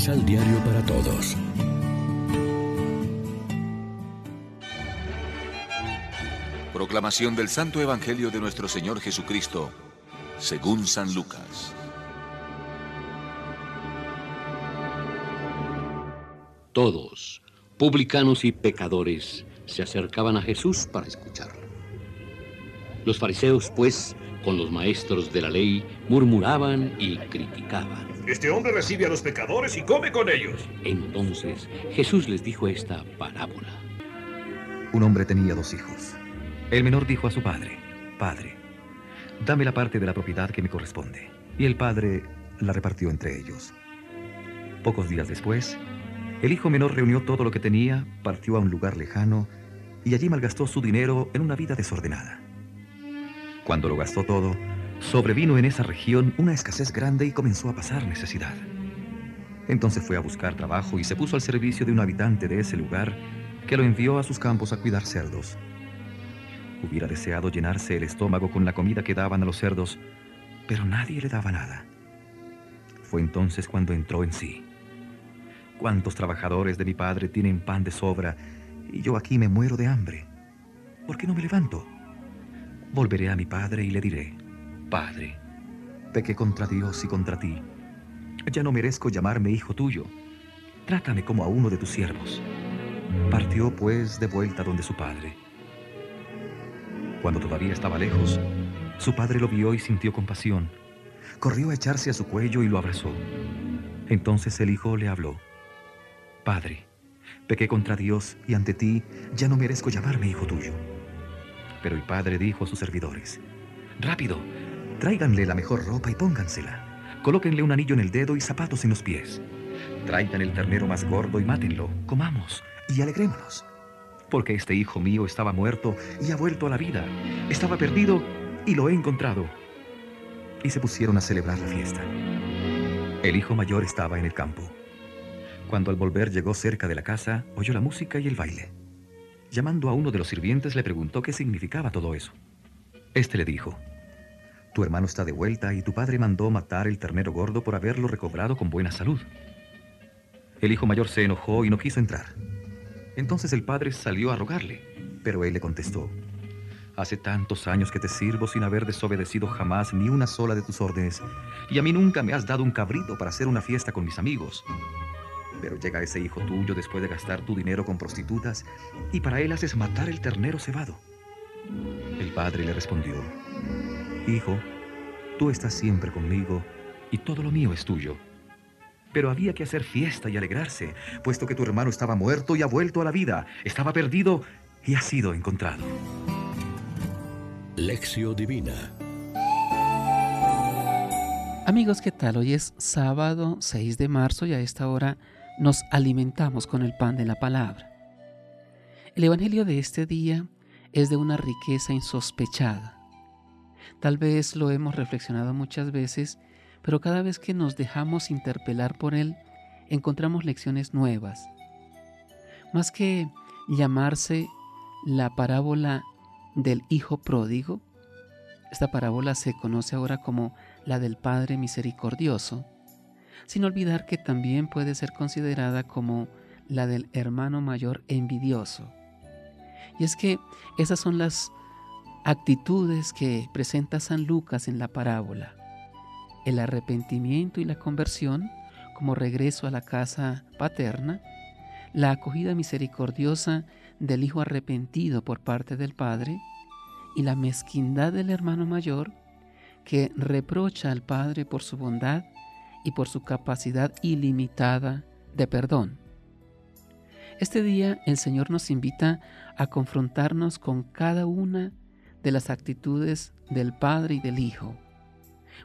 Misal Diario para Todos. Proclamación del Santo Evangelio de nuestro Señor Jesucristo, según San Lucas. Todos, publicanos y pecadores, se acercaban a Jesús para escucharlo. Los fariseos, pues, con los maestros de la ley, murmuraban y criticaban. Este hombre recibe a los pecadores y come con ellos. Entonces Jesús les dijo esta parábola. Un hombre tenía dos hijos. El menor dijo a su padre, Padre, dame la parte de la propiedad que me corresponde. Y el padre la repartió entre ellos. Pocos días después, el hijo menor reunió todo lo que tenía, partió a un lugar lejano y allí malgastó su dinero en una vida desordenada. Cuando lo gastó todo, sobrevino en esa región una escasez grande y comenzó a pasar necesidad. Entonces fue a buscar trabajo y se puso al servicio de un habitante de ese lugar que lo envió a sus campos a cuidar cerdos. Hubiera deseado llenarse el estómago con la comida que daban a los cerdos, pero nadie le daba nada. Fue entonces cuando entró en sí. ¿Cuántos trabajadores de mi padre tienen pan de sobra y yo aquí me muero de hambre? ¿Por qué no me levanto? Volveré a mi padre y le diré, Padre, pequé contra Dios y contra ti. Ya no merezco llamarme hijo tuyo. Trátame como a uno de tus siervos. Partió pues de vuelta donde su padre. Cuando todavía estaba lejos, su padre lo vio y sintió compasión. Corrió a echarse a su cuello y lo abrazó. Entonces el hijo le habló. Padre, pequé contra Dios y ante ti ya no merezco llamarme hijo tuyo. Pero el padre dijo a sus servidores, Rápido, tráiganle la mejor ropa y póngansela. Colóquenle un anillo en el dedo y zapatos en los pies. Traigan el ternero más gordo y mátenlo. Comamos y alegrémonos. Porque este hijo mío estaba muerto y ha vuelto a la vida. Estaba perdido y lo he encontrado. Y se pusieron a celebrar la fiesta. El hijo mayor estaba en el campo. Cuando al volver llegó cerca de la casa, oyó la música y el baile. Llamando a uno de los sirvientes le preguntó qué significaba todo eso. Este le dijo, Tu hermano está de vuelta y tu padre mandó matar el ternero gordo por haberlo recobrado con buena salud. El hijo mayor se enojó y no quiso entrar. Entonces el padre salió a rogarle, pero él le contestó, Hace tantos años que te sirvo sin haber desobedecido jamás ni una sola de tus órdenes, y a mí nunca me has dado un cabrito para hacer una fiesta con mis amigos. Pero llega ese hijo tuyo después de gastar tu dinero con prostitutas y para él haces matar el ternero cebado. El padre le respondió, Hijo, tú estás siempre conmigo y todo lo mío es tuyo. Pero había que hacer fiesta y alegrarse, puesto que tu hermano estaba muerto y ha vuelto a la vida, estaba perdido y ha sido encontrado. Lección Divina Amigos, ¿qué tal? Hoy es sábado 6 de marzo y a esta hora nos alimentamos con el pan de la palabra. El Evangelio de este día es de una riqueza insospechada. Tal vez lo hemos reflexionado muchas veces, pero cada vez que nos dejamos interpelar por él, encontramos lecciones nuevas. Más que llamarse la parábola del Hijo Pródigo, esta parábola se conoce ahora como la del Padre Misericordioso, sin olvidar que también puede ser considerada como la del hermano mayor envidioso. Y es que esas son las actitudes que presenta San Lucas en la parábola. El arrepentimiento y la conversión como regreso a la casa paterna, la acogida misericordiosa del hijo arrepentido por parte del padre y la mezquindad del hermano mayor que reprocha al padre por su bondad y por su capacidad ilimitada de perdón. Este día el Señor nos invita a confrontarnos con cada una de las actitudes del Padre y del Hijo.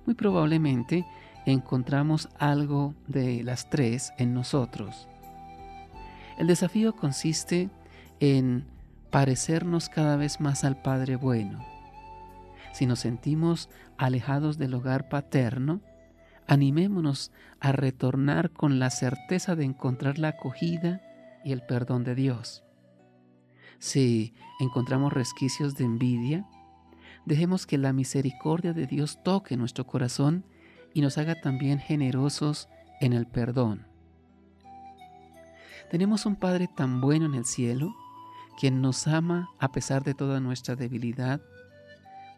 Muy probablemente encontramos algo de las tres en nosotros. El desafío consiste en parecernos cada vez más al Padre bueno. Si nos sentimos alejados del hogar paterno, animémonos a retornar con la certeza de encontrar la acogida y el perdón de Dios. Si encontramos resquicios de envidia, dejemos que la misericordia de Dios toque nuestro corazón y nos haga también generosos en el perdón. Tenemos un Padre tan bueno en el cielo, quien nos ama a pesar de toda nuestra debilidad,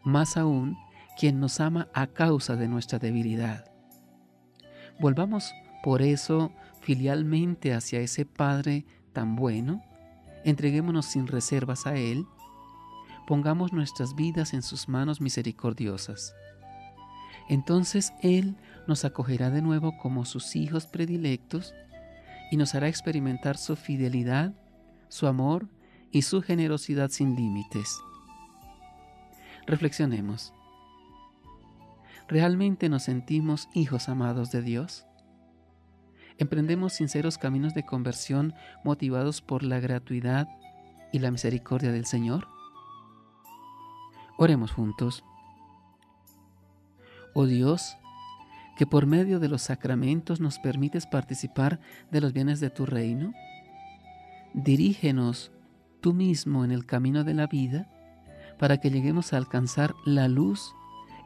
más aún, quien nos ama a causa de nuestra debilidad. Volvamos por eso filialmente hacia ese Padre tan bueno, entreguémonos sin reservas a Él, pongamos nuestras vidas en sus manos misericordiosas. Entonces Él nos acogerá de nuevo como sus hijos predilectos y nos hará experimentar su fidelidad, su amor y su generosidad sin límites. Reflexionemos. ¿Realmente nos sentimos hijos amados de Dios? ¿Emprendemos sinceros caminos de conversión motivados por la gratuidad y la misericordia del Señor? Oremos juntos. Oh Dios, que por medio de los sacramentos nos permites participar de los bienes de tu reino, dirígenos tú mismo en el camino de la vida para que lleguemos a alcanzar la luz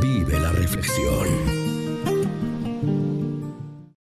Vive la reflexión.